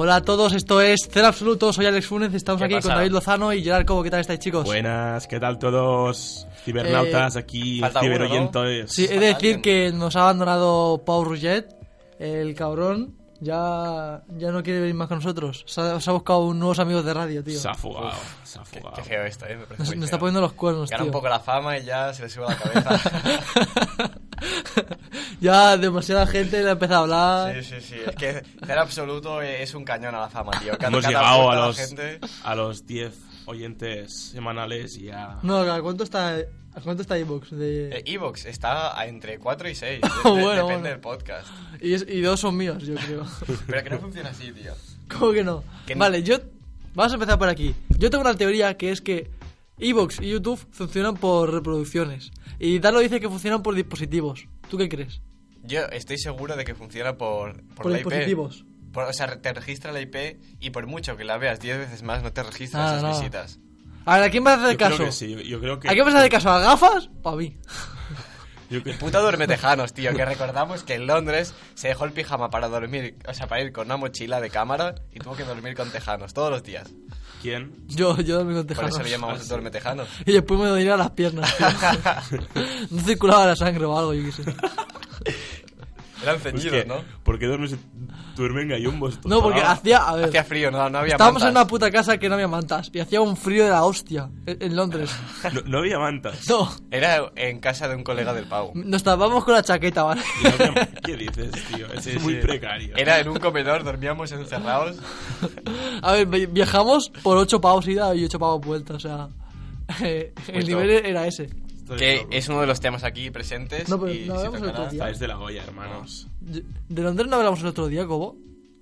Hola a todos, esto es Cero Absoluto, soy Alex Funes, estamos ¿Qué aquí pasa? con David Lozano y Gerard Cobo, ¿qué tal estáis chicos? Buenas, ¿qué tal todos? Cibernautas Eh, aquí, ciberoyentes. Sí, he de decir que nos ha abandonado Pau Rouget, el cabrón, ya, ya no quiere venir más con nosotros, se ha, se ha buscado un nuevos amigos de radio, tío. Se ha fugado, se ha Qué, fugado. qué feo esto, ¿eh? Me parece Nos, nos está poniendo los cuernos, Gana tío. un poco la fama y ya se le sube la cabeza. ya demasiada gente le ha empezado a hablar. sí, sí, sí. Es que Cero Absoluto es un cañón a la fama, tío. Cada- Hemos cada llegado a los, gente- a los 10 oyentes semanales y ya... No, ¿a cuánto está, a cuánto está iVoox? De... Eh, Evox está a entre 4 y 6. Bueno, depende bueno. del podcast. y, es- y dos son míos, yo creo. Pero que no funciona así, tío. ¿Cómo que no? Que no- Vale, yo. Vamos a empezar por aquí. Yo tengo una teoría que es que Evox y YouTube funcionan por reproducciones. Y Dalo dice que funcionan por dispositivos. ¿Tú qué crees? Yo estoy seguro de que funciona por, por, Por la dispositivos. IP. Por- o sea, te registra la IP y por mucho que la veas 10 veces más, no te registra Nada, esas visitas. A ver, ¿a quién vas a hacer Yo creo caso? que sí, yo, creo que... ¿A quién vas a hacer caso? ¿A gafas o a mí? que- Puta duerme tejanos, tío, que recordamos que en Londres se dejó el pijama para dormir, o sea, para ir con una mochila de cámara y tuvo que dormir con tejanos todos los días. ¿Quién? Yo, yo dormí con Por tejanos. eso le llamamos sí. duerme tejanos. Y después me dolía las piernas. tío. no circulaba la sangre o algo, yo qué sé. Eran Pues ceñidos, que, ¿no? ¿Por qué duermes, duermen gallumbos? No, porque Ah, hacía. A ver. Hacía frío, no, no había Estábamos en una puta casa que no había mantas. Y hacía un frío de la hostia. En, en Londres. No, no había mantas. No. Era en casa de un colega del Pau. Nos tapamos con la chaqueta, ¿vale? Y no había- ¿Qué dices, tío? Es Sí, muy sí. precario. Era en un comedor, dormíamos encerrados. A ver, vi- viajamos por 8 pavos ida y 8 pavos vuelta, o sea. eh, el Pues nivel era ese. Que es uno de los temas aquí presentes. No, pero y no hablamos el otro día. Estáis de la olla, hermanos. ¿De Londres no hablamos el otro día, Cobo?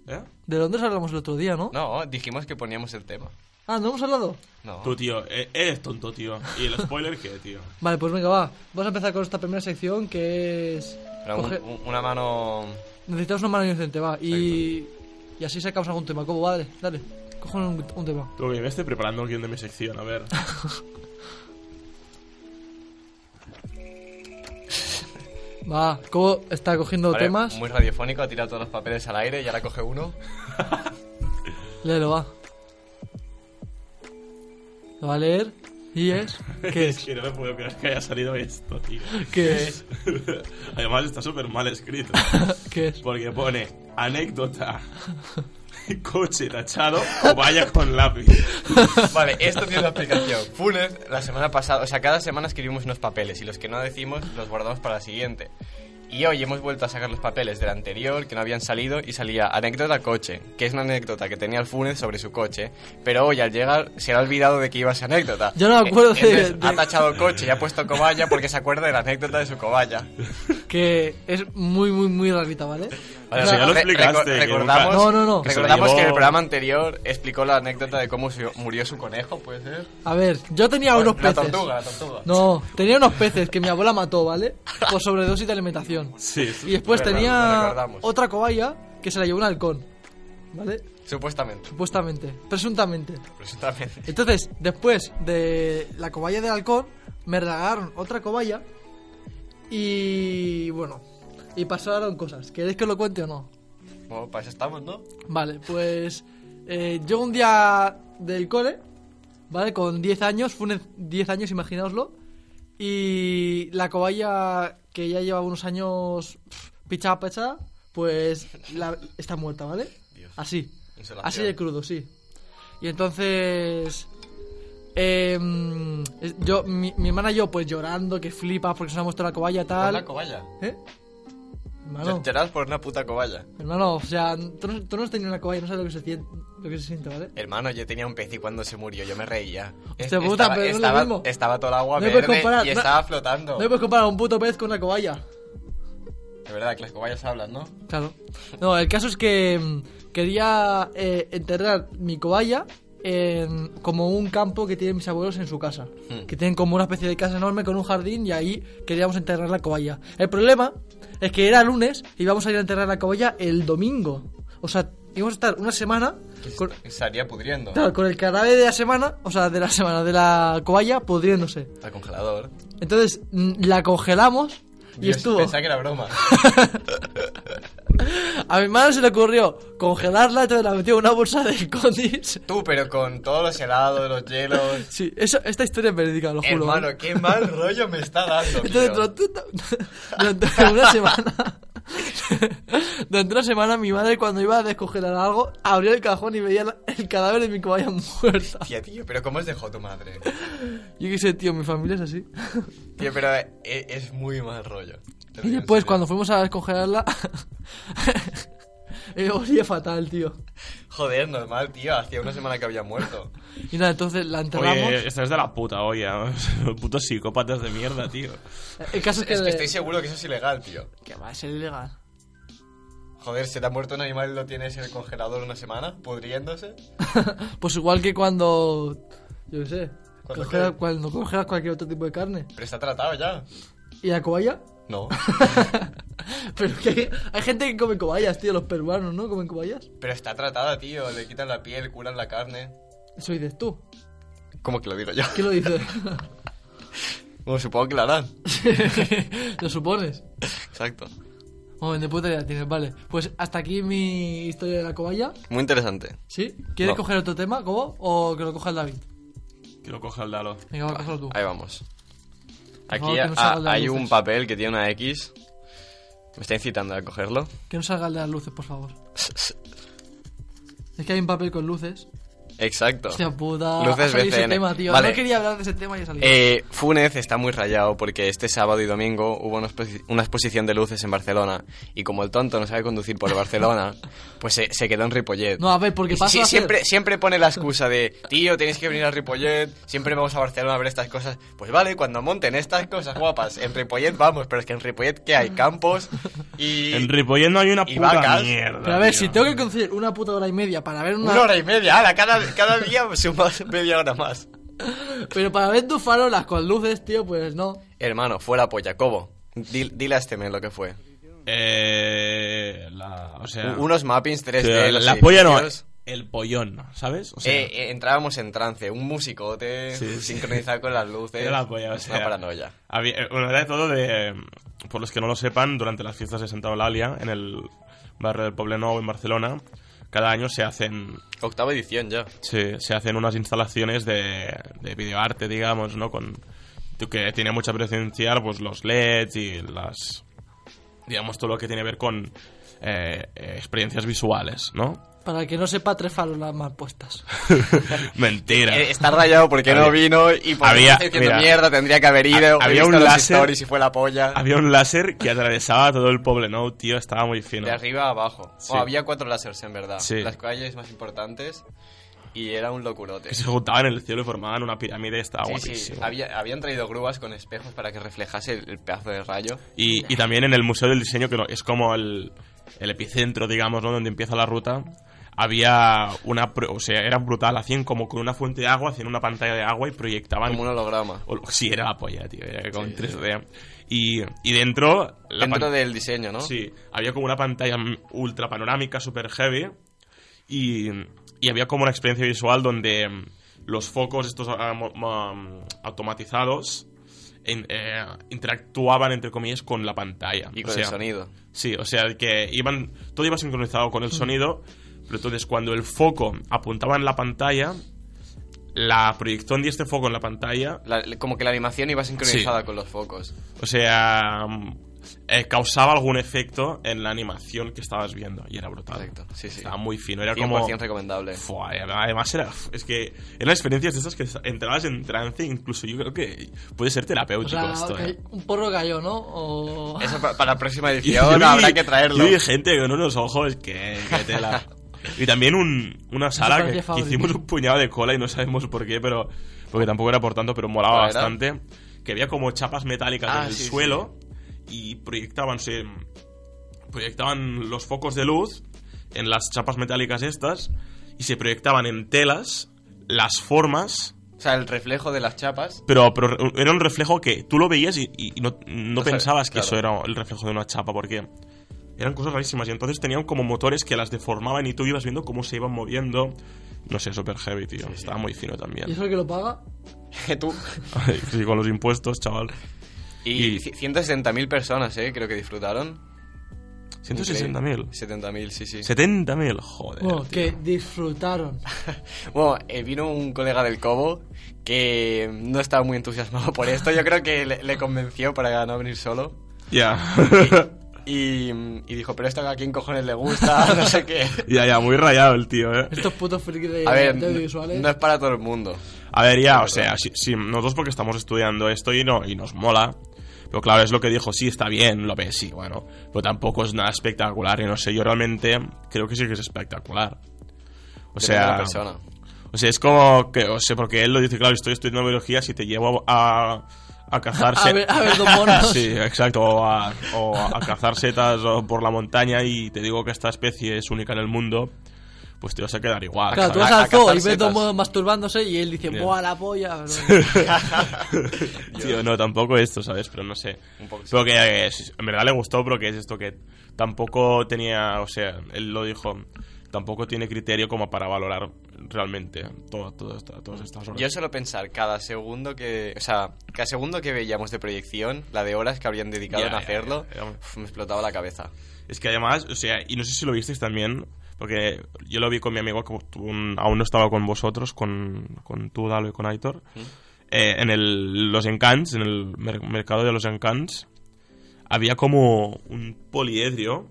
¿Eh? De Londres hablamos el otro día, ¿no? No, dijimos que poníamos el tema. Ah, ¿no hemos hablado? No. Tú, tío, e- eres tonto, tío. ¿Y el spoiler qué, tío? Vale, pues venga, va. Vamos a empezar con esta primera sección que es. Pero un- coge- un- una mano. Necesitamos una mano inocente, va. Y. Y así sacamos algún tema. Cobo, vale, dale. Coge un, un tema. Tú, que me estoy preparando el guion de mi sección, a ver. Va, Cobo está cogiendo Vale, temas. Muy radiofónico, ha tirado todos los papeles al aire y ahora coge uno. Léelo, va. Lo va a leer. Y es. ¿Qué es es? que no me puedo creer que haya salido esto, tío. ¿Qué es? Además está súper mal escrito. ¿Qué es? Porque pone anécdota, coche tachado o vaya con lápiz. Vale, esto tiene una explicación. Funes, la semana pasada, o sea, cada semana escribimos unos papeles y los que no decimos los guardamos para la siguiente. Y hoy hemos vuelto a sacar los papeles del anterior que no habían salido y salía anécdota coche, que es una anécdota que tenía el Funes sobre su coche, pero hoy al llegar se le ha olvidado de que iba esa anécdota. Yo no me acuerdo de- Entonces, de- Ha tachado coche y ha puesto cobaya porque se acuerda de la anécdota de su cobaya. Que es muy, muy, muy rarita, ¿vale? Vale, O sea, ya lo explicaste, reco- que recordamos, nunca- No, no, no. Recordamos que en el programa anterior explicó la anécdota de cómo murió su conejo, ¿puede ser? A ver, yo tenía unos la peces. tortuga, la tortuga. No, tenía unos peces que mi abuela mató, ¿vale? Por sobredosis de alimentación. Sí, Y después Verdad, tenía recordamos. otra cobaya que se la llevó un halcón. ¿Vale? Supuestamente. Supuestamente. Presuntamente. Presuntamente. Entonces, después de la cobaya del halcón, me regalaron otra cobaya. Y bueno, y pasaron cosas. ¿Queréis que os lo cuente o no? Bueno, para eso estamos, ¿no? Vale, pues eh, yo un día del cole, ¿vale? Con 10 años, fue un 10 años, imaginaoslo. Y la cobaya que ya lleva unos años pichada, pichada, pues la- está muerta, ¿vale? Dios. Así. Insolación. Así de crudo, sí. Y entonces... es- yo, mi, mi hermana y yo, pues llorando, que flipa porque se nos ha muerto la cobaya ¿Con tal. la cobaya? ¿Eh? Hermano, por una puta cobaya. hermano, o sea, tú no, tú no has tenido una cobaya, no sabes lo que se siente, lo que se siente ¿vale? Hermano, yo tenía un pez y cuando se murió yo me reía. Hostia puta, estaba, pero no es lo estaba, mismo. estaba todo el agua No puedes verde comparar, y no- estaba flotando. No puedes comparar un puto pez con una cobaya. De verdad, que las cobayas hablan, ¿no? Claro. No, el caso es que mm, quería eh, enterrar mi cobaya en como un campo que tienen mis abuelos en su casa. Hmm. Que tienen como una especie de casa enorme con un jardín y ahí queríamos enterrar la cobaya. El problema es que era lunes y íbamos a ir a enterrar la cobaya el domingo. O sea, íbamos a estar una semana con, Se estaría pudriendo. claro, con el cadáver de la semana, o sea, de la semana de la cobaya pudriéndose. Al congelador. Entonces la congelamos y estuvo. Pensaba que era broma. A mi hermano se le ocurrió congelarla, entonces la metió en una bolsa de condis. Tú, pero con todos los helados, los hielos. Sí, eso, esta historia es verídica, lo juro. Hermano, ¿eh? qué mal rollo me está dando. Entonces, durante, una semana. Durante una semana, mi madre, cuando iba a descongelar algo, abría el cajón y veía la- el cadáver de mi cobaya muerta. Tía, tío, pero ¿cómo os dejó tu madre? Yo qué sé, tío, mi familia es así. Tío, pero e- es, muy mal rollo. Y después, serio. cuando fuimos a descongelarla, eh, olía fatal, tío. Joder, normal, tío. Hacía una semana que había muerto. Y nada, entonces la enterramos. Oye, estás de la puta olla. Putos psicópatas de mierda, tío. el caso es que. Es que estoy seguro que eso es ilegal, tío. Que va a ser ilegal. Joder, se te ha muerto un animal y lo tienes en el congelador una semana, pudriéndose. Pues igual que cuando. Yo qué sé. ¿Cuándo congela- qué? cuando congelas cualquier otro tipo de carne. Pero está tratado ya. ¿Y la cobaya? No. Pero que hay, hay gente que come cobayas, tío. Los peruanos, ¿no? Comen cobayas. Pero está tratada, tío. Le quitan la piel, curan la carne. Eso dices tú. ¿Cómo que lo digo yo? ¿Qué lo dices? Bueno, supongo que lo harán. ¿Lo supones? Exacto. Joder, de puta idea tienes, vale. Pues hasta aquí mi historia de la cobaya. Muy interesante. ¿Sí? ¿Quieres No. coger otro tema, Cobo? ¿O que lo coja el David? Que lo coja el Dalo. Venga, va, cógelo tú. Ahí vamos. Aquí favor, no hay un papel que tiene una X. Me está incitando a cogerlo. Que no salga el de las luces, por favor. Es que hay un papel con luces. Exacto. Hostia puta. Luces ha ese BCN. tema, tío. Vale. No quería hablar de ese tema y ha salido. Eh, Funes está muy rayado porque este sábado y domingo hubo una, exposi- una exposición de luces en Barcelona y como el tonto no sabe conducir por Barcelona, pues se, se quedó en Ripollet. No, a ver, porque pasa sí, a siempre, siempre pone la excusa de, tío, tenéis que venir a Ripollet, siempre vamos a Barcelona a ver estas cosas. Pues vale, cuando monten estas cosas guapas, en Ripollet vamos, pero es que en Ripollet, ¿qué hay? Campos y... En Ripollet no hay una puta vacas. mierda. Pero a ver, tío. si tengo que conseguir una puta hora y media para ver una. Una hora y media, ala, cada, cada día sumas media hora más. Pero para ver tus farolas con luces, tío, pues no. Hermano, fuera polla, Cobo. Dil- Dile a este men lo que fue. Eh, la, o sea, Unos mappings 3D. o sea, la polla no, el pollón, ¿sabes? O sea, Eh, eh, entrábamos en trance, un musicote Sí, sí. sincronizado con las luces. era la polla, o sea, una paranoia. Había, eh, bueno, era de todo de. Por los que no lo sepan, durante las fiestas de Santa Eulalia, en el barrio del Poblenou, en Barcelona, cada año se hacen. Octava edición ya. Se, se hacen unas instalaciones de, de videoarte, digamos, ¿no? Con, que tiene mucha presencia, pues los LEDs y las. Digamos, todo lo que tiene que ver con eh, eh, experiencias visuales, ¿no? Para el que no sepa, tres farolas mal puestas. Mentira. Está rayado porque no Había- vino y por había- mira, mierda, tendría que haber ido. había un láser- y fue la polla. Había un láser que atravesaba todo el Poblenou, tío, estaba muy fino. De arriba a abajo. Sí. Oh, había cuatro láseres en verdad. Sí. Las calles más importantes. Y era un locurote. Que se juntaban en el cielo y formaban una pirámide, estaba Sí, guapísimo. sí. Había, habían traído grúas con espejos para que reflejase el, el pedazo de rayo. Y, y también en el Museo del Diseño, que no- es como el, el epicentro, digamos, ¿no? donde empieza la ruta, había una... O sea, era brutal, hacían como con una fuente de agua, hacían una pantalla de agua y proyectaban... Como un holograma. o- Sí, era la polla, tío, era como en 3D. Y, y dentro... la Dentro del diseño, ¿no? Sí, había como una pantalla mm, ultra panorámica, super heavy. Y, y había como una experiencia visual donde mm, los focos, estos ah, mo- automatizados, en- eh, interactuaban, entre comillas, con la pantalla. Y O con sea, el sonido. Sí, o sea, que iban, todo iba sincronizado con el sonido, pero entonces cuando el foco apuntaba en la pantalla, la proyección de este foco en la pantalla La- como que la animación iba sincronizada con los focos. o sea, eh, causaba algún efecto en la animación que estabas viendo. Y era brutal. Correcto, sí, sí. Estaba muy fino. Era 100% como... recomendable. Fua, y además era... Es que eran experiencias de esas que entrabas en trance, incluso yo creo que puede ser O terapéutico sea, esto. eh. un porro cayó, ¿no? O... Eso pa- para la próxima Yo edición vi- habrá que traerlo. Yo vi gente con unos ojos que, que tela. Y también un, una sala que, hicimos un puñado de cola y no sabemos por qué, pero porque tampoco era por tanto, pero molaba bastante. Que había como chapas metálicas Ah, en el sí, suelo y proyectaban, se, proyectaban los focos de luz en las chapas metálicas estas y se proyectaban en telas las formas O sea, el reflejo de las chapas. pero, pero era un reflejo que tú lo veías y, y no, no sabes, pensabas que claro. eso era el reflejo de una chapa, porque eran cosas rarísimas. Y entonces tenían como motores que las deformaban y tú ibas viendo cómo se iban moviendo. No sé, super heavy, tío. Estaba muy fino ¿Y también. eso el que lo paga? Tú. Ay, sí, con los impuestos, chaval. Y, Y- ci- 160.000 personas, ¿eh? Creo que disfrutaron. 160.000. 70.000, sí, sí. 70.000, joder. Bueno, tío. que disfrutaron. Bueno, eh, vino un colega del Cobo que no estaba muy entusiasmado por esto. Yo creo que le, le convenció para no venir solo. Ya. Y, y dijo, pero esto a quién cojones le gusta, no sé qué. ya, ya, muy rayado el tío, eh. Estos putos frikis de, A ver, de no, audiovisuales. no es para todo el mundo. A ver, ya, o sea, sí, sí, nosotros porque estamos estudiando esto y, no, y nos mola. Pero claro, es lo que dijo, sí, está bien, lo ves, sí, bueno. Pero tampoco es nada espectacular y no sé, yo realmente creo que sí que es espectacular. O sea, la persona. o sea, es como que, o sea, porque él lo dice, claro, estoy estudiando biología, si te llevo a, a cazar A se- ver, a ver, dos monos. Sí, exacto, o a, o a cazar setas por la montaña y te digo que esta especie es única en el mundo, pues te vas a quedar igual. Claro, tú vas a al zoo y ves dos masturbándose y él dice. ¡buah, la polla! Tío, no, tampoco esto, ¿sabes? Pero no sé. Un poco sí. Pero que eh, en verdad le gustó, pero que es esto que tampoco tenía, o sea, él lo dijo, tampoco tiene criterio como para valorar realmente todo, todo esto- todas estas horas. Yo suelo pensar cada segundo que. O sea, cada segundo que veíamos de proyección, la de horas que habrían dedicado Ya, en ya, hacerlo, ya. uf, me explotaba la cabeza. Es que además, o sea, y no sé si lo visteis también, porque yo lo vi con mi amigo, que aún no estaba con vosotros, con, con tú, Dalo y con Aitor, eh, en el, los Encants, en el mer- mercado de los Encants, había como un poliedrio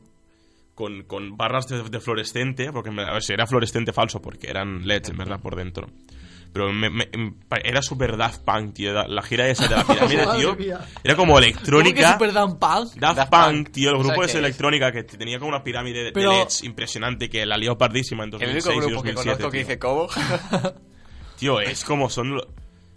con, con barras de, de fluorescente, porque verdad, o sea, era fluorescente falso, porque eran LEDs en verdad por dentro. Pero me- me- me- era super Daft Punk, tío. La gira esa de la pirámide, tío. Era como ¿Cómo que electrónica. Super Dan Punk? Daft, Daft Punk, Punk. tío, el O sea, grupo que ese es- electrónica que tenía como una pirámide de, de LEDs impresionante que la lió pardísima en El 2006 único y grupo que 2007. conozco que tío. dice Cobo. Tío, es como son...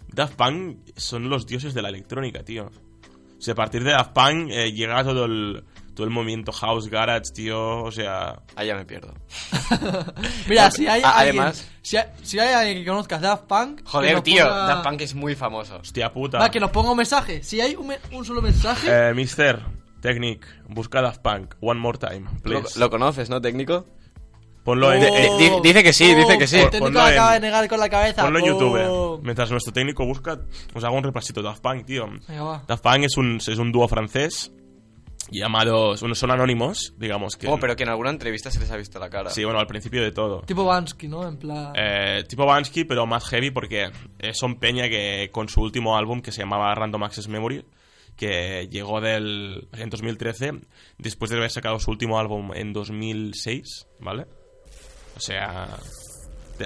Daft Punk son los dioses de la electrónica, tío. O sea, a partir de Daft Punk eh, llega todo el, todo el movimiento house, garage, tío, o sea... Ahí ya me pierdo. Mira, si hay A- alguien... además- Si hay, si hay alguien que conozca Daft Punk... Joder, tío, ponga- Daft Punk es muy famoso. Hostia puta. Va, que nos ponga un mensaje. Si hay un, solo mensaje... Eh, Mister, Technic, busca Daft Punk, one more time, Lo, please. lo conoces, ¿no, técnico? Ponlo en... Oh, eh, di- dice que sí, dice que sí. El técnico Ponlo acaba de en- negar con la cabeza. Ponlo en Oh. YouTube. Mientras nuestro técnico busca, os hago un repasito. Daft Punk, tío. Daft Punk es un, es un dúo francés llamados... Bueno, son anónimos, digamos que... Oh, pero que en alguna entrevista se les ha visto la cara. Sí, bueno, al principio de todo. Tipo Bansky, ¿no? En plan... Eh, tipo Bansky, pero más heavy porque son peña que con su último álbum que se llamaba Random Access Memory, que llegó del, en 2013, después de haber sacado su último álbum en 2006, ¿vale? O sea,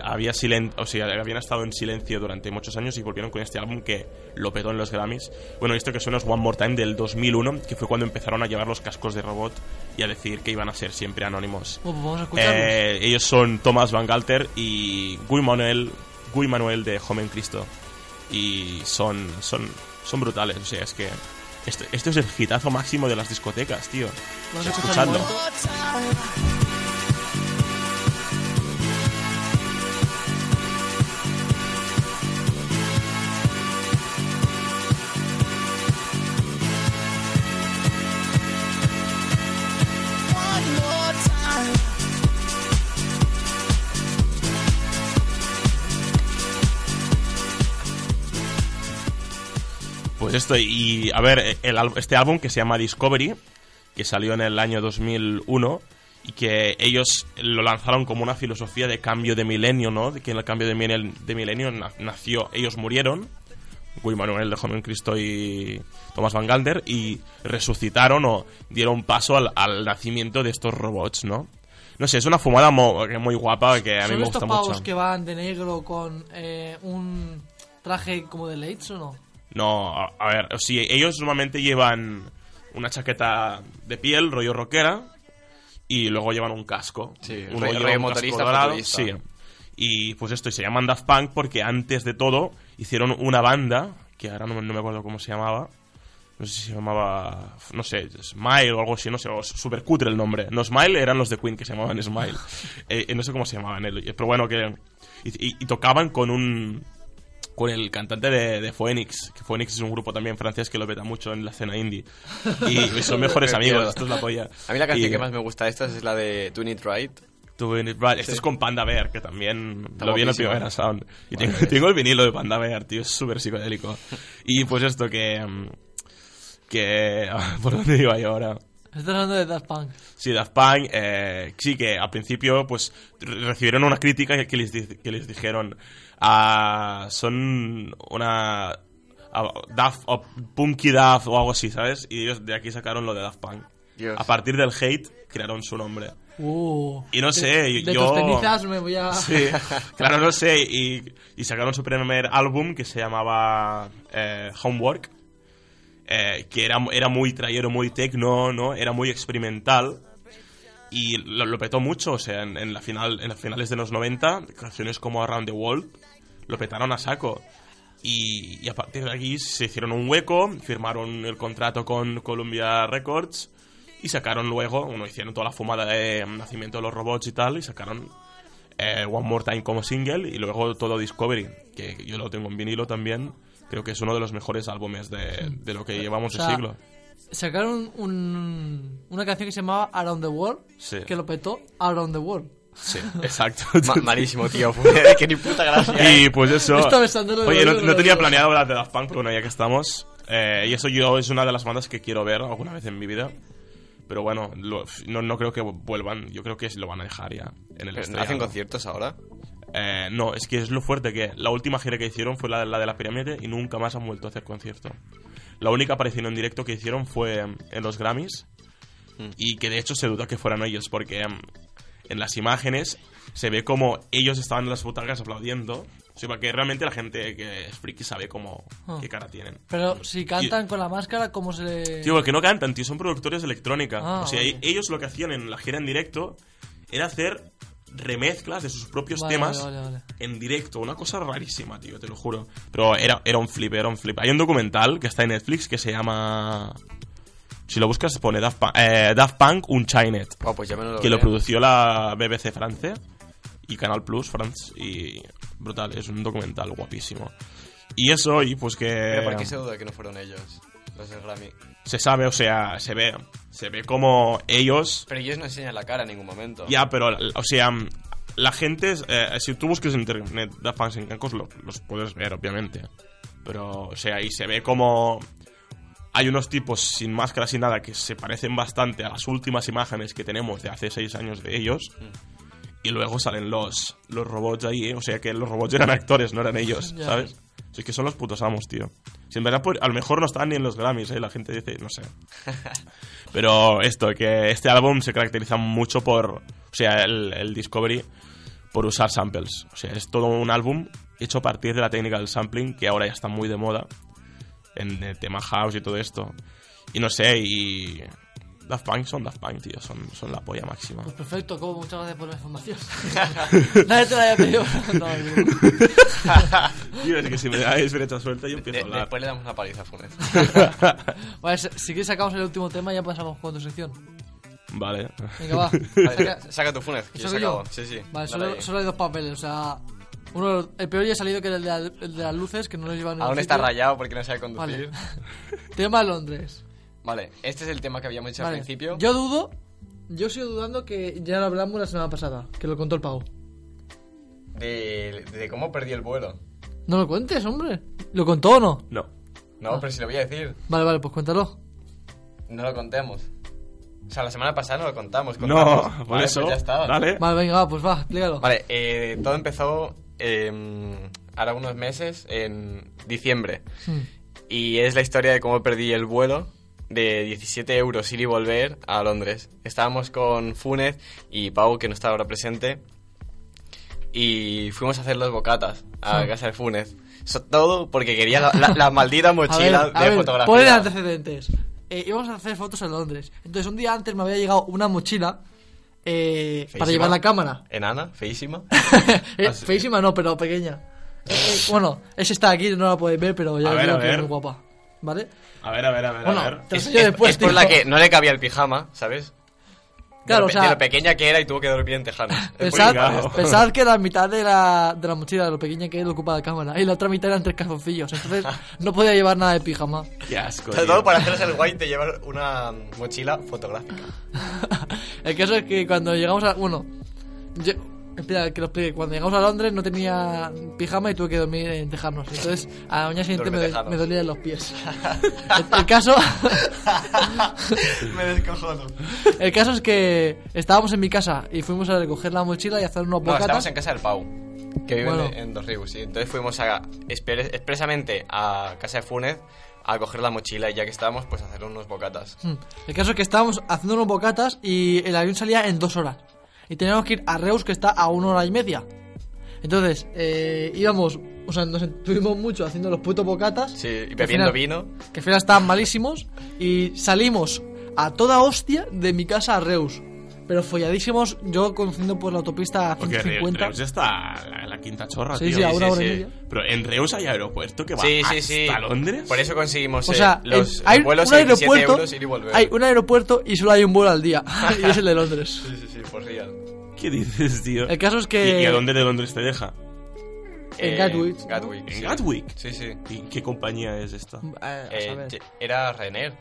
había silen o sea, habían estado en silencio durante muchos años y volvieron con este álbum que lo petó en los Grammys. Bueno, esto que suena es One More Time del 2001, que fue cuando empezaron a llevar los cascos de robot y a decir que iban a ser siempre anónimos. Oh, pues vamos a escucharlos. Eh, ellos son Thomas Van Galter y Guy Manuel, Guy Manuel de Joven Cristo. Y son, son, son brutales. O sea, es que esto, esto es el hitazo máximo de las discotecas, tío. Escuchadlo. Pues esto, y a ver, el, este álbum que se llama Discovery, que salió en el año 2001, y que ellos lo lanzaron como una filosofía de cambio de milenio, ¿no? De que el cambio de, milen- de milenio na- nació, ellos murieron, Guy Manuel de Joven Cristo y Thomas Van Galder, y resucitaron o dieron paso al, al nacimiento de estos robots, ¿no? No sé, es una fumada mo- muy guapa que a mí ¿Son me estos gusta pavos mucho. que van de negro con eh, un traje como de Leitz o no? No, a, a ver, sí, ellos normalmente llevan una chaqueta de piel, rollo rockera, y luego llevan un casco. Sí, Uno rollo- lleva un motorista, casco dorado. Sí. Y pues esto, y se llaman Daft Punk porque antes de todo hicieron una banda, que ahora no, me- no me acuerdo cómo se llamaba, no sé si se llamaba, no sé, Smile o algo así, no sé, o super cutre el nombre. No, Smile eran los de Queen que se llamaban Smile. Eh, eh, no sé cómo se llamaban, eh, pero bueno, que... Y, y- y tocaban con un... Con el cantante de, de Phoenix, que Phoenix es un grupo también francés que lo peta mucho en la escena indie. Y son mejores amigos, esto es la polla. A mí la canción Y- que más me gusta de estas es la de Doing It Right. Doing It Right. Este es con Panda Bear, que también Está lo vi en el guapísimo. Primavera Sound. Y tengo, tengo el vinilo de Panda Bear, tío, es súper psicodélico. Y pues esto que... mm, que ¿Por dónde iba yo ahora? Estás hablando de Daft Punk. Sí, Daft Punk, eh, sí que al principio pues re- recibieron una crítica que, les, que les dijeron ah, son una ah, Daft o Punky Daft o algo así, ¿sabes? Y ellos de aquí sacaron lo de Daft Punk. Dios. A partir del hate crearon su nombre. Uh, Y no de- sé, de, yo- tus cenizas me voy a... Sí, claro, no sé. Y, y sacaron su primer álbum que se llamaba eh, Homework, eh, que era, era muy trayero, muy techno, ¿no? Era muy experimental. Y lo, lo petó mucho, o sea, en, en la final, en las finales de los 90, canciones como Around the World lo petaron a saco. Y, y a partir de aquí se hicieron un hueco, firmaron el contrato con Columbia Records y sacaron luego, bueno, hicieron toda la fumada de nacimiento de los robots y tal, y sacaron eh, One More Time como single y luego todo Discovery, que yo lo tengo en vinilo también. Creo que es uno de los mejores álbumes de, de lo que llevamos O sea, de siglo. Sacaron un- una canción que se llamaba Around the World, Sí. que lo petó Around the World. Sí, exacto. Ma- malísimo, tío. Que ni puta gracia. Y pues eso. Oye, no, tenía planeado hablar de Daft Punk, pero bueno, ya que estamos. eh, y eso yo es una de las bandas que quiero ver alguna vez en mi vida. Pero bueno, lo- no, no creo que vuelvan. Yo creo que lo van a dejar ya en el ¿No estrellado. hacen conciertos ahora? Eh, no, es que es lo fuerte que la última gira que hicieron fue la, la de la pirámide y nunca más han vuelto a hacer concierto. La única aparición en directo que hicieron fue en los Grammys Mm. y que de hecho se duda que fueran ellos porque em, en las imágenes se ve como ellos estaban en las butacas aplaudiendo. O sea, que realmente la gente que es friki sabe cómo, Ah. qué cara tienen. Pero si cantan con la máscara, ¿cómo se le...? Tío, que no cantan, tío, son productores de electrónica. Ah, o sea, vale. ellos lo que hacían en la gira en directo era hacer remezclas de sus propios Vale, temas vale. en directo. Una cosa rarísima, tío, te lo juro. Pero era, era un flip, era un flip. Hay un documental que está en Netflix que se llama... Si lo buscas pone Daft Punk, eh, Daft Punk Unchained. Buah, pues ya me lo Que lo veré. produció la BBC France y Canal Plus France. Y brutal, es un documental guapísimo. Y eso, y pues que... Pero ¿por qué se duda que no fueron ellos? Los del Grammy. se sabe, o sea, se ve, se ve como ellos, Pero ellos no enseñan la cara en ningún momento. ya, pero, o sea, la gente, eh, si tú buscas en internet Daft Punk en Cancos, lo- los puedes ver, obviamente, pero, o sea, y se ve como hay unos tipos sin máscara, sin nada, que se parecen bastante a las últimas imágenes que tenemos de hace seis años de ellos, y luego salen los, los robots ahí, ¿eh? o sea, que los robots eran actores, no eran ellos. ¿sabes? Sea, es que son los putos amos, tío. Si en verdad, pues, a lo mejor no están ni en los Grammys, ¿eh? La gente dice, no sé. Pero esto, que este álbum se caracteriza mucho por, o sea, el, el Discovery, por usar samples. O sea, es todo un álbum hecho a partir de la técnica del sampling, que ahora ya está muy de moda, en el tema house y todo esto. Y no sé, y... Daft Punk son Daft Punk, tío, son, son la polla máxima. Pues perfecto, como muchas gracias por la información. Nadie te la haya pedido. Tío, es que si me dais brecha suelta yo empiezo De- a hablar. después le damos una paliza a Funes. Vale, si si quieres sacamos el último tema ya pasamos con tu sección. Vale. Venga, va. Vale, Saca- saca tu Funes, que yo ¿Saco se yo? acabo. Sí, sí. Vale, solo, solo hay dos papeles, o sea... Uno, el peor ya ha salido que era el de, la- el de las luces, que no lo llevan Aún está rayado porque no sabe conducir. Vale. Tema Londres. Vale, este es el tema que habíamos hecho Vale. al principio. Yo dudo, yo sigo dudando que ya lo hablamos la semana pasada, que lo contó el pavo. De, de cómo perdí el vuelo. No lo cuentes, hombre. ¿Lo contó o no? No. No, Ah. pero si lo voy a decir. Vale, vale, pues cuéntalo. No lo contemos. O sea, la semana pasada no lo contamos. No, contamos. por Vale, eso. pues ya está. Dale. Vale, venga, va, pues va, explícalo. Vale, eh, todo empezó. Eh, ahora unos meses, en diciembre. Hmm. Y es la historia de cómo perdí el vuelo de 17 euros ir y volver a Londres. Estábamos con Funes y Pau, que no está ahora presente, y fuimos a hacer los bocatas a Sí. casa de Funes. So- todo porque quería la, la- la maldita mochila ver, de ver, fotografía. Ponen antecedentes. Eh, íbamos a hacer fotos en Londres. Entonces, un día antes me había llegado una mochila eh, para llevar la cámara. Enana, feísima. Eh, feísima no, pero pequeña. Eh, eh, bueno, esa está aquí, no la podéis ver, pero ya A ver, a que es ver. muy guapa. ¿Vale? A ver, a ver, a ver, Bueno, a ver. te lo Es, enseño es- después, es por tío. la que no le cabía el pijama, ¿sabes? Claro, de, lo, o sea- de lo pequeña que era y tuvo que dormir en tejanos. Pensad, que la mitad de la, de la mochila, de lo pequeña que es, lo ocupa la cámara. Y la otra mitad eran tres calzoncillos. Entonces, no podía llevar nada de pijama. Qué asco. Sobre todo para hacerse el guay de llevar una mochila fotográfica. El caso es que cuando llegamos a. Bueno, yo, espera, que lo explique. Cuando llegamos a Londres no tenía pijama y tuve que dormir en tejarnos. Entonces, a la mañana siguiente me, me dolían los pies. el, el caso. Me descojono. el caso es que estábamos en mi casa y fuimos a recoger la mochila y hacer unos No, bocatas. estábamos en casa del Pau, que vive Bueno. en, en Dos Ríos, sí. Entonces fuimos a, expresamente a casa de Funes a coger la mochila y ya que estábamos, pues a hacer unos bocatas. Hmm. El caso es que estábamos haciendo unos bocatas y el avión salía en dos horas. Y teníamos que ir a Reus, que está a una hora y media. Entonces, eh, íbamos, o sea, nos estuvimos mucho haciendo los putos bocatas. Sí, y bebiendo final- vino. Que al final estaban malísimos. Y salimos a toda hostia de mi casa a Reus. Pero folladísimos, yo conduciendo por la autopista a Porque Re- 150. Reus está la, la quinta chorra, Sí, tío. sí, a sí, una hora sí. y media. Pero en Reus hay aeropuerto que va Sí, sí, hasta sí. Londres. Por eso conseguimos O eh, los, en- hay los vuelos un a 17 aeropuerto. euros ir y volver. Hay un aeropuerto y solo hay un vuelo al día. y es el de Londres. Sí, sí, sí, por real. ¿Qué dices, tío? El caso es que- ¿Y, y a dónde de Londres te deja? En Eh, Gatwick. Gatwick. ¿En sí. Gatwick? Sí, sí. ¿Y qué compañía es esta? Eh, era Ryanair.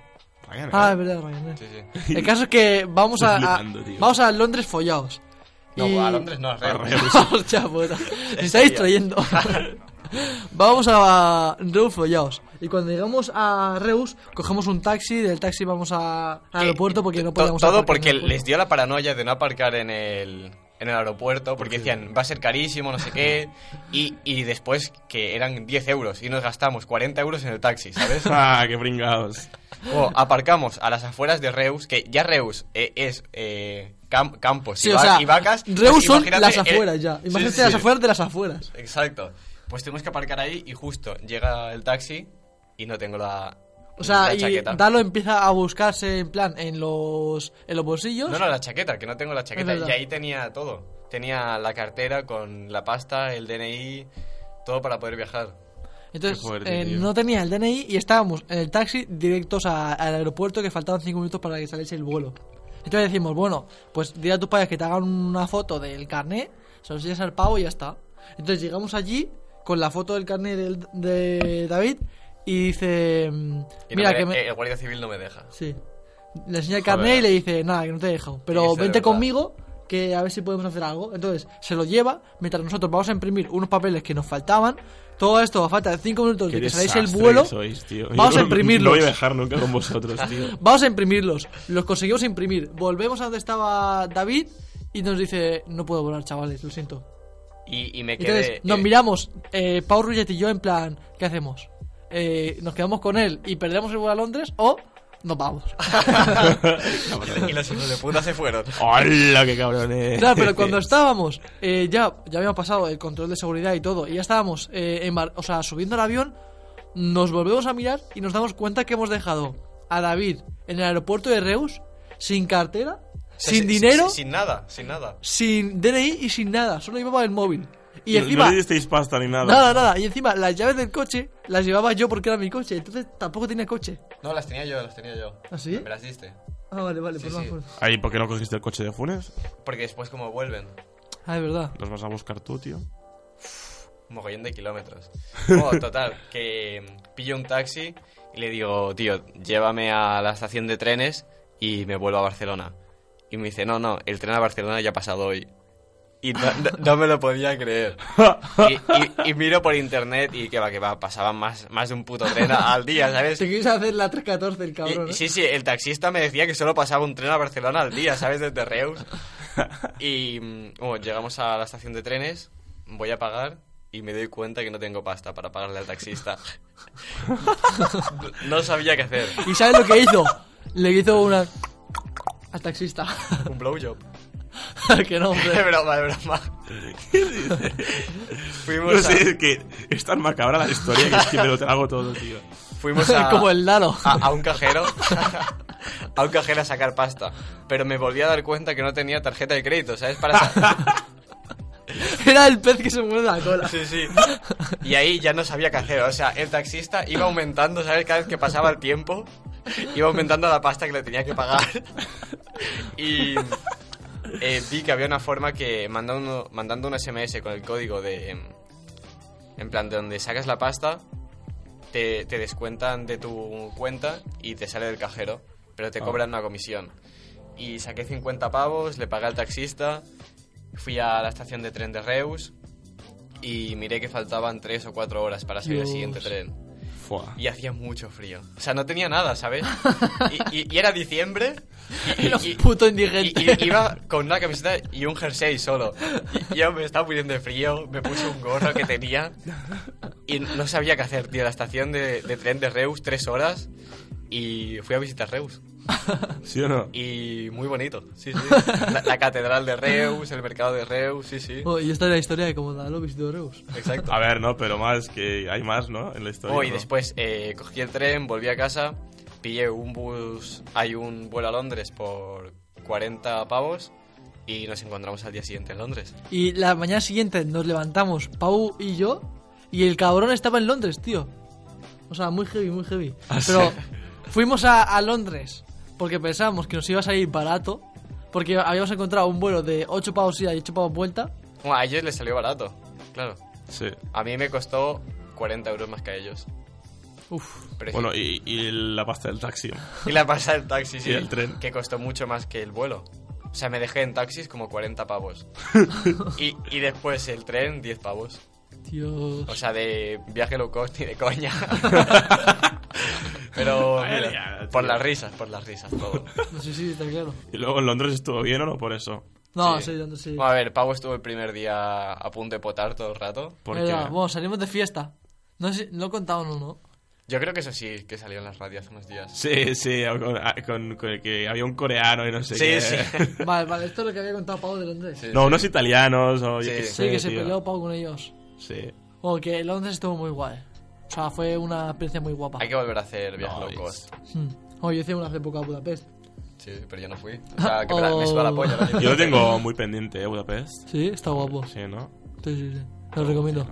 Ryanair. Ah, es verdad, Ryanair. Sí, sí. El caso es que vamos a, a- Flipando, tío. vamos a Londres follados. No, Y- a Londres no, a Reus. Hostia puta. Me está serio. distrayendo. vamos a Reus follados. Y cuando llegamos a Reus, cogemos un taxi. Del taxi vamos a- al aeropuerto porque no To- podíamos Todo aparcar porque en el aeropuerto. les dio la paranoia de no aparcar en el, en el aeropuerto, porque decían, va a ser carísimo, no sé qué, y, y después que eran 10 euros y nos gastamos 40 euros en el taxi, ¿sabes? Ah, qué pringados. O aparcamos a las afueras de Reus, que ya Reus eh, es eh, cam- campos y, Sí, o va- sea, y vacas. pues Reus son imagínate las el- afueras ya. Imagínate sí, las afueras de las afueras. Exacto. Pues tuvimos que aparcar ahí y justo llega el taxi y no tengo la, O sea, y. Dalo empieza a buscarse en plan en los, en los bolsillos. No, no, la chaqueta, que no tengo la chaqueta. Y ahí tenía todo. Tenía la cartera con la pasta, el DNI, todo para poder viajar. Entonces, fuerte, eh, no tenía el DNI y estábamos en el taxi directos a- al aeropuerto que faltaban 5 minutos para que saliese el vuelo. Entonces decimos, bueno, pues dile a tus padres que te hagan una foto del carnet, se lo enseñas al pavo y ya está. Entonces llegamos allí con la foto del carnet del- de David y dice, mm, Y no mira me- que me... eh, el guardia civil no me deja. Sí. Le enseña el carnet y le dice, nada, que no te he dejado. Pero vente verdad. conmigo, que a ver si podemos hacer algo. Entonces, se lo lleva, mientras nosotros vamos a imprimir unos papeles que nos faltaban. Todo esto a falta de 5 minutos Qué de que saliese el vuelo. que sois, tío. Vamos Yo a imprimirlos. No voy a viajar nunca con vosotros, tío. Vamos a imprimirlos. Los conseguimos imprimir. Volvemos a donde estaba David y nos dice, no puedo volar, chavales, lo siento. Y, y me Entonces, quedé... nos eh, miramos, eh, Pau Rullet y yo, en plan, ¿qué hacemos? Eh, ¿Nos quedamos con él y perdemos el vuelo a Londres o nos vamos? y los hijos de puta se fueron. ¡Hola, qué cabrones! Claro, pero cuando estábamos, eh, ya, ya habíamos pasado el control de seguridad y todo, y ya estábamos eh, embar- o sea, subiendo al avión, nos volvemos a mirar y nos damos cuenta que hemos dejado a David en el aeropuerto de Reus sin cartera, Sí, sin sí, dinero, sí, Sin nada, sin nada. sin DNI y sin nada, solo llevaba el móvil. Y No- encima, No le disteis pasta ni nada. nada, nada, y encima las llaves del coche las llevaba yo porque era mi coche, entonces tampoco tenía coche. No, las tenía yo, las tenía yo. ¿Ah, sí? Me las diste. Ah, vale, vale, Sí, no me sí. acuerdo. Ahí, ¿por qué no cogiste el coche de Funes? Porque después como vuelven, Ah, es verdad. Los vas a buscar tú, tío. un mogollón de kilómetros. Oh, total, que mm, pillo un taxi y le digo, tío, llévame a la estación de trenes y me vuelvo a Barcelona. Y me dice, no, no, el tren a Barcelona ya ha pasado hoy. Y no, no- no me lo podía creer. Y, y- y miro por internet y que va, que va, pasaban más, más de un puto tren al día, ¿sabes? Te quieres hacer la 314 el cabrón. y ¿eh? sí, sí, el taxista me decía que solo pasaba un tren a Barcelona al día, ¿sabes? Desde Reus. Y mm, bueno, llegamos a la estación de trenes, voy a pagar y me doy cuenta que no tengo pasta para pagarle al taxista. no sabía qué hacer. ¿Y sabes lo que hizo? Le hizo una... al taxista. Un blowjob. que no, hombre. De broma, de broma. Fuimos, No a, sé, es que es tan macabra la historia que es que me lo trago todo, tío. fuimos a, Como el Lalo. a, a un cajero. a un cajero a sacar pasta. Pero me volví a dar cuenta que no tenía tarjeta de crédito, ¿sabes? Para Era el pez que se mueve la cola. Sí, sí. Y ahí ya no sabía qué hacer. O sea, el taxista iba aumentando, ¿sabes? Cada vez que pasaba el tiempo, iba aumentando la pasta que le tenía que pagar. Y eh, vi que había una forma que mandando, mandando un SMS con el código de... em, En plan, de donde sacas la pasta, te, te descuentan de tu cuenta y te sale del cajero, pero te Ah. cobran una comisión. Y saqué 50 pavos, le pagué al taxista, fui a la estación de tren de Reus y miré que faltaban 3 o 4 horas para salir al siguiente tren. Fua. Y hacía mucho frío. O sea, no tenía nada, ¿sabes? Y, y- y era diciembre. Y, un puto y- indigente. y- iba con una camiseta y un jersey solo. Y yo me estaba muriendo de frío, me puse un gorro que tenía y no sabía qué hacer, tío. La estación de, de tren de Reus, tres horas, y fui a visitar Reus. ¿Sí o no? Y muy bonito, sí, sí. La, la catedral de Reus, el mercado de Reus, sí, sí. Oh, y esta es la historia de cómo Lalo visitó Reus. Exacto. A ver, no, pero más que hay más, ¿no? En la historia. Oh, y ¿no? después eh, cogí el tren, volví a casa, pillé un bus, hay un vuelo a Londres por 40 pavos y nos encontramos al día siguiente en Londres. Y la mañana siguiente nos levantamos, Pau y yo, y el cabrón estaba en Londres, tío. O sea, muy heavy, muy heavy. Ah, Pero fuimos a, a Londres porque pensábamos que nos iba a salir barato. Porque habíamos encontrado un vuelo de 8 pavos ida y 8 pavos vuelta. Bueno, a ellos les salió barato, claro. Sí. A mí me costó 40 euros más que a ellos. Uf. Pero Bueno, y, y la pasta del taxi. y la pasada del taxi, sí, Y el tren. que costó mucho más que el vuelo. O sea, me dejé en taxis como 40 pavos. y, y después el tren, 10 pavos. Dios. O sea, de viaje low cost ni de coña. Pero mira, por las risas, por las risas, todo. No sé si está claro. Y luego en Londres estuvo bien o no por eso. No, Sí. sí, sí. sí. Bueno, a ver, Pau estuvo el primer día a punto de potar todo el rato. Porque Era, bueno, salimos de fiesta. No sé, no he contado no, ¿no? Yo creo que eso sí, que salió en las radios hace unos días. Sí, sí, con, con- con el que había un coreano y no sé Sí, qué. sí. Vale, vale, esto es lo que había contado Pau de Londres. Sí, No, sí. unos italianos o yo Sí. qué Sí, sé, que se tío. peleó Pau con ellos. Sí. O que Londres estuvo muy guay. O sea, fue una experiencia muy guapa. Hay que volver a hacer viaje No, low cost. Hmm. Oh, yo hice una hace poco a Budapest. Sí, pero yo no fui. O sea, que me, la- me suda la polla. ¿no? Yo lo tengo muy pendiente, ¿eh? Budapest. Sí, está guapo. Sí, ¿no? Sí, sí, sí. Te lo recomiendo.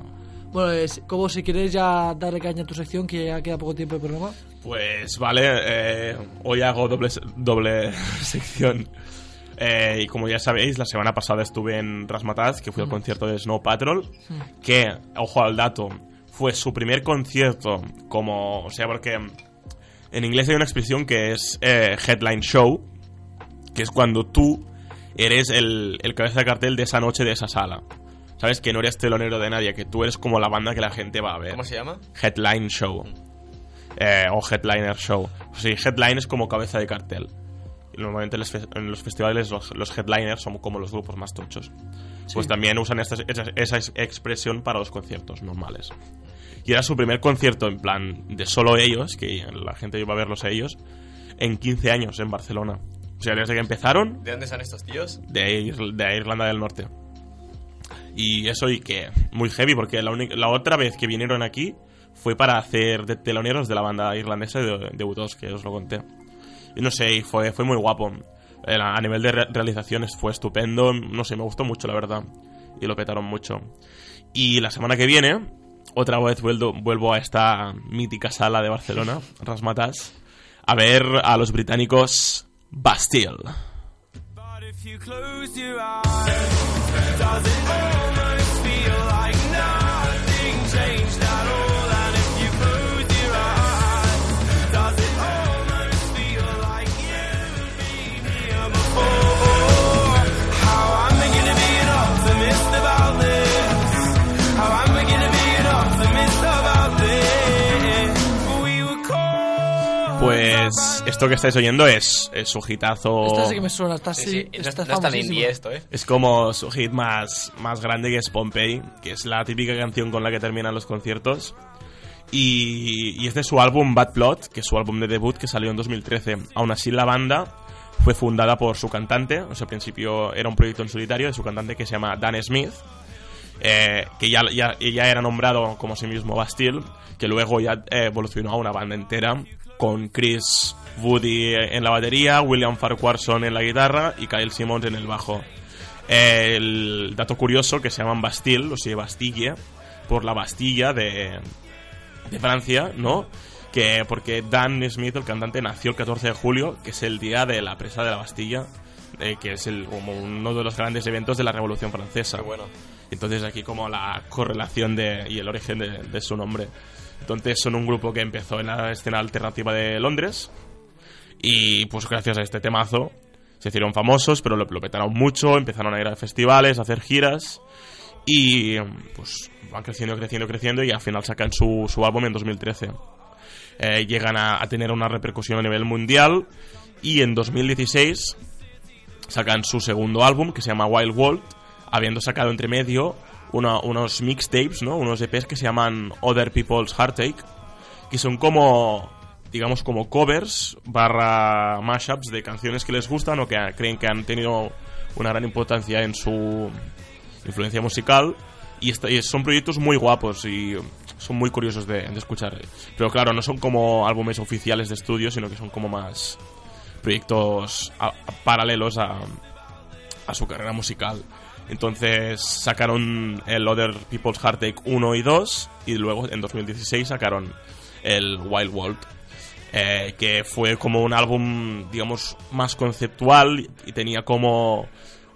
Bueno, es, como si quieres ya darle caña a tu sección, que ya queda poco tiempo de programa. Pues vale, eh, hoy hago doble, se- doble sección. Eh, y como ya sabéis, la semana pasada estuve en Rasmatas, que fui al concierto de Snow Patrol, que, ojo al dato, fue su primer concierto como, o sea, porque en inglés hay una expresión que es eh, headline show, que es cuando tú eres el, el cabeza de cartel de esa noche, de esa sala. ¿Sabes? Que no eres telonero de nadie, que tú eres como la banda que la gente va a ver. ¿Cómo se llama? Headline Show. Eh, o Headliner Show. Sí, headline es como cabeza de cartel. Normalmente en los, festivales los, los headliners son como los grupos más tochos. Pues también usan esta- esa, esa ex- expresión para los conciertos normales. Y era su primer concierto en plan de solo ellos, que la gente iba a verlos a ellos, en 15 años en Barcelona. O sea, desde que empezaron, ¿De dónde son estos tíos? de, Ir- de Irlanda del Norte. Y eso y que muy heavy porque la, la otra vez que vinieron aquí fue para hacer de teloneros de la banda irlandesa de, de U2, que os lo conté. No sé, fue, fue muy guapo. A nivel de re- realizaciones fue estupendo, no sé, me gustó mucho la verdad. Y lo petaron mucho. Y la semana que viene, otra vez vuelvo, vuelvo a esta mítica sala de Barcelona, Rasmatas, a ver a los británicos Bastille. Esto que estáis oyendo es, es su hitazo. Esta sí que me suena, esta Sí, sí, sí, no, es tan indie esto, ¿eh? Es como su hit más, más grande que es Pompey, que es la típica canción con la que terminan los conciertos. Y, y es de su álbum Bad Plot, que es su álbum de debut que salió en 2013. Aún así, la banda fue fundada por su cantante, o sea, al principio era un proyecto en solitario de su cantante que se llama Dan Smith, eh, que ya, ya, ya era nombrado como sí mismo Bastille, que luego ya eh, evolucionó a una banda entera con Chris Woody en la batería, William Farquharson en la guitarra y Kyle Simmons en el bajo. El dato curioso que se llaman Bastille, o sea, Bastille, por la Bastilla de, de Francia, ¿no? Que porque Dan Smith, el cantante, nació el 14 de julio, que es el día de la presa de la Bastilla, eh, que es el, como uno de los grandes eventos de la Revolución Francesa. Qué bueno. Entonces aquí como la correlación de, y el origen de, de su nombre. Entonces son un grupo que empezó en la escena alternativa de Londres y pues gracias a este temazo se hicieron famosos, pero lo, lo petaron mucho, empezaron a ir a festivales, a hacer giras y pues van creciendo, creciendo, creciendo y al final sacan su, su álbum en 2013. Eh, llegan a, tener una repercusión a nivel mundial y en 2016 sacan su segundo álbum que se llama Wild World, habiendo sacado entre medio unos mixtapes, ¿no? unos EPs que se llaman Other People's Heartache, que son como, digamos, como covers barra mashups de canciones que les gustan o que creen que han tenido una gran importancia en su influencia musical. Y, son proyectos muy guapos y son muy curiosos de, de escuchar. Pero claro, no son como álbumes oficiales de estudio, sino que son como más proyectos paralelos a, a su carrera musical. Entonces sacaron el Other People's Heartache 1 y 2 y luego en 2016 sacaron el Wild World, eh, que fue como un álbum, digamos, más conceptual y tenía como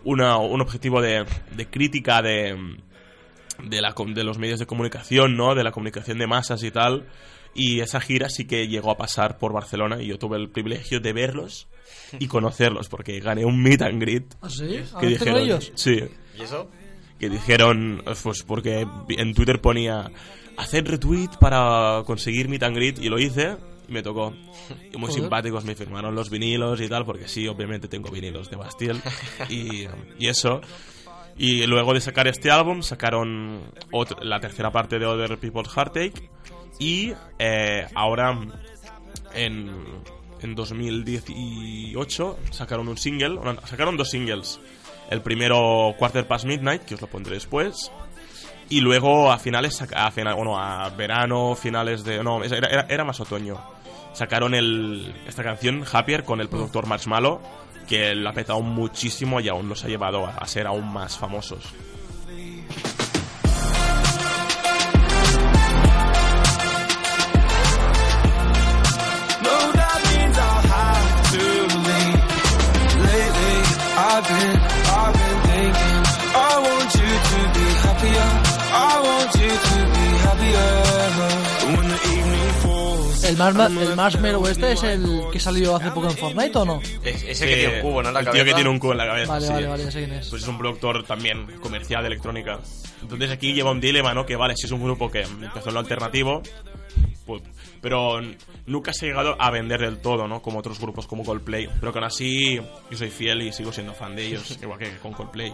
una- un objetivo de, de crítica de, de, la, com- de los medios de comunicación, ¿no? De la comunicación de masas y tal. Y esa gira sí que llegó a pasar por Barcelona y yo tuve el privilegio de verlos y conocerlos porque gané un meet and greet ¿Ah, sí? que ¿Hablaste dijeron, ellos? sí, ¿Y eso? que dijeron, pues porque en Twitter ponía hacer retweet para conseguir meet and greet y lo hice y me tocó. Y muy Joder. simpáticos me firmaron los vinilos y tal, porque sí, obviamente tengo vinilos de Bastille y, y eso. Y luego de sacar este álbum, sacaron la tercera parte de Other People's Heartache y eh, ahora en, en 2018 sacaron un single, sacaron dos singles. El primero Quarter Past Midnight, que os lo pondré después. Y luego a finales, a final, bueno, a verano, finales de... No, era, era, era más otoño. Sacaron el, esta canción, Happier, con el productor Marshmallow, que lo ha petado muchísimo y aún los ha llevado a, a ser aún más famosos. ¿El, marma- el Marshmallow este es el que salió hace poco en Fortnite o no? Es, ese que tiene un cubo, ¿no? En la el cabeza. tío que tiene un cubo en la cabeza. Vale, sí. vale, vale, sé quién es. Pues es un productor también comercial de electrónica. Entonces aquí lleva un dilema, ¿no? Que vale, si es un grupo que empezó en lo alternativo, pues, pero nunca se ha llegado a vender del todo, ¿no? Como otros grupos como Coldplay. Pero que aún así yo soy fiel y sigo siendo fan de ellos, igual que con Coldplay.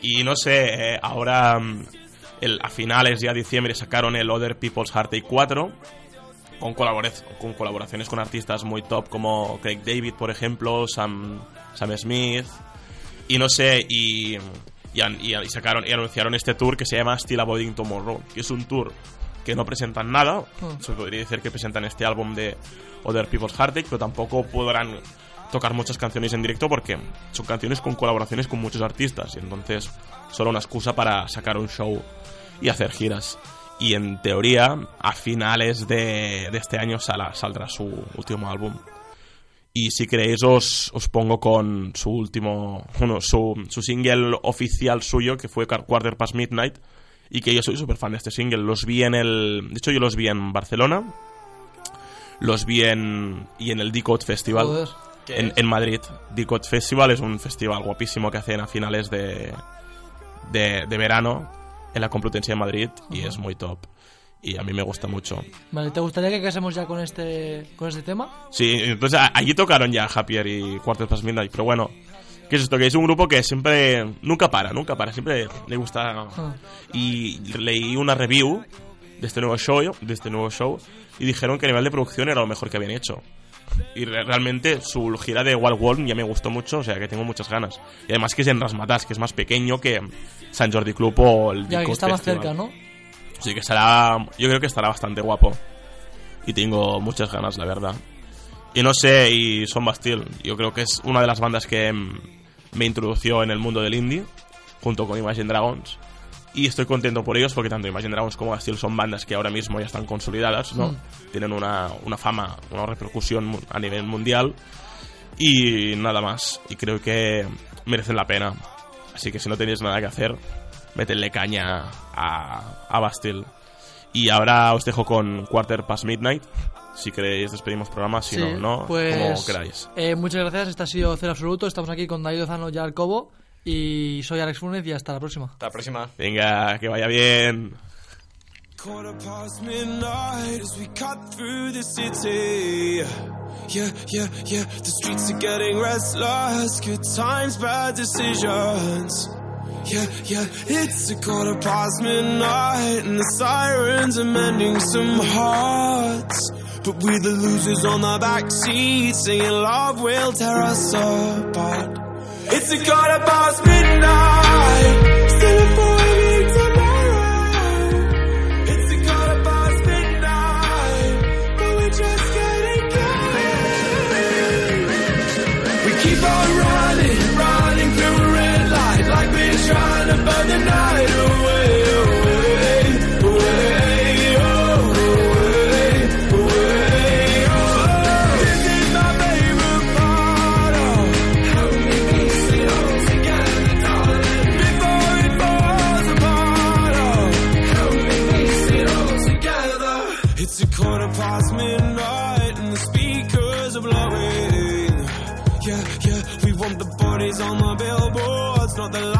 Y no sé, eh, ahora mm, el- a finales ya de diciembre sacaron el Other People's Heartache 4 con, con colaboraciones con artistas muy top como Craig David, por ejemplo, Sam, Sam Smith. Y no sé, y, y, y- sacaron y anunciaron este tour que se llama Still Avoiding Tomorrow, que es un tour que no presentan nada. Hmm. Se podría decir que presentan este álbum de Other People's Heartache, pero tampoco podrán tocar muchas canciones en directo porque son canciones con colaboraciones con muchos artistas y entonces solo una excusa para sacar un show y hacer giras. Y en teoría, a finales de, de este año sala- saldrá su último álbum. Y si queréis os, os pongo con su último, bueno, su, su single oficial suyo, que fue Car- Quarter Past Midnight, y que yo soy súper fan de este single. Los vi en el... De hecho, yo los vi en Barcelona, los vi en... y en el Decode Festival Joder. ¿Qué en, en Madrid. Decode Festival es un festival guapísimo que hacen a finales de, de, de verano en la Complutense de Madrid y es muy top. y a mí me gusta mucho. Vale, ¿te gustaría que casemos ya con este, con este tema? Sí, entonces a- allí tocaron ya Happier y Quarter Past Midnight, pero bueno, ¿qué es esto? Que es un grupo que siempre, nunca para, nunca para, siempre le gusta. Ah. Y leí una review de este nuevo show, de este nuevo show, y dijeron que a nivel de producción era lo mejor que habían hecho. Y re- realmente su gira de Wild World ya me gustó mucho, o sea que tengo muchas ganas. Y además que es en Rasmatas, que es más pequeño que San Jordi Club o el Ya que está más cerca, ¿no? Sí que estará. Yo creo que estará bastante guapo. Y tengo muchas ganas, la verdad. Y no sé, y Son Bastille. Yo creo que es una de las bandas que mm, me introdució en el mundo del indie, junto con Imagine Dragons. Y estoy contento por ellos porque tanto Imagine Dragons como Bastille son bandas que ahora mismo ya están consolidadas, ¿no? Mm. Tienen una, una fama, una repercusión a nivel mundial. Y nada más. Y creo que merecen la pena. Así que si no tenéis nada que hacer, metenle caña a, a Bastille. Y ahora os dejo con Quarter Past Midnight. Si queréis despedimos programa, si Sí, no, no, pues, como queráis. eh, muchas gracias, este ha sido Cero Absoluto. Estamos aquí con David Lozano y Alcobo. Y soy Alex Funes y hasta la próxima. Hasta la próxima. Venga, que vaya bien. Quarter past midnight as we cut through the city. Yeah, yeah, yeah. The streets are getting restless. Good times, bad decisions. Yeah, yeah. It's a quarter past midnight and the sirens are mending some hearts. But we're the losers on the back seat, singing love will tear us apart. It's a quarter past midnight. the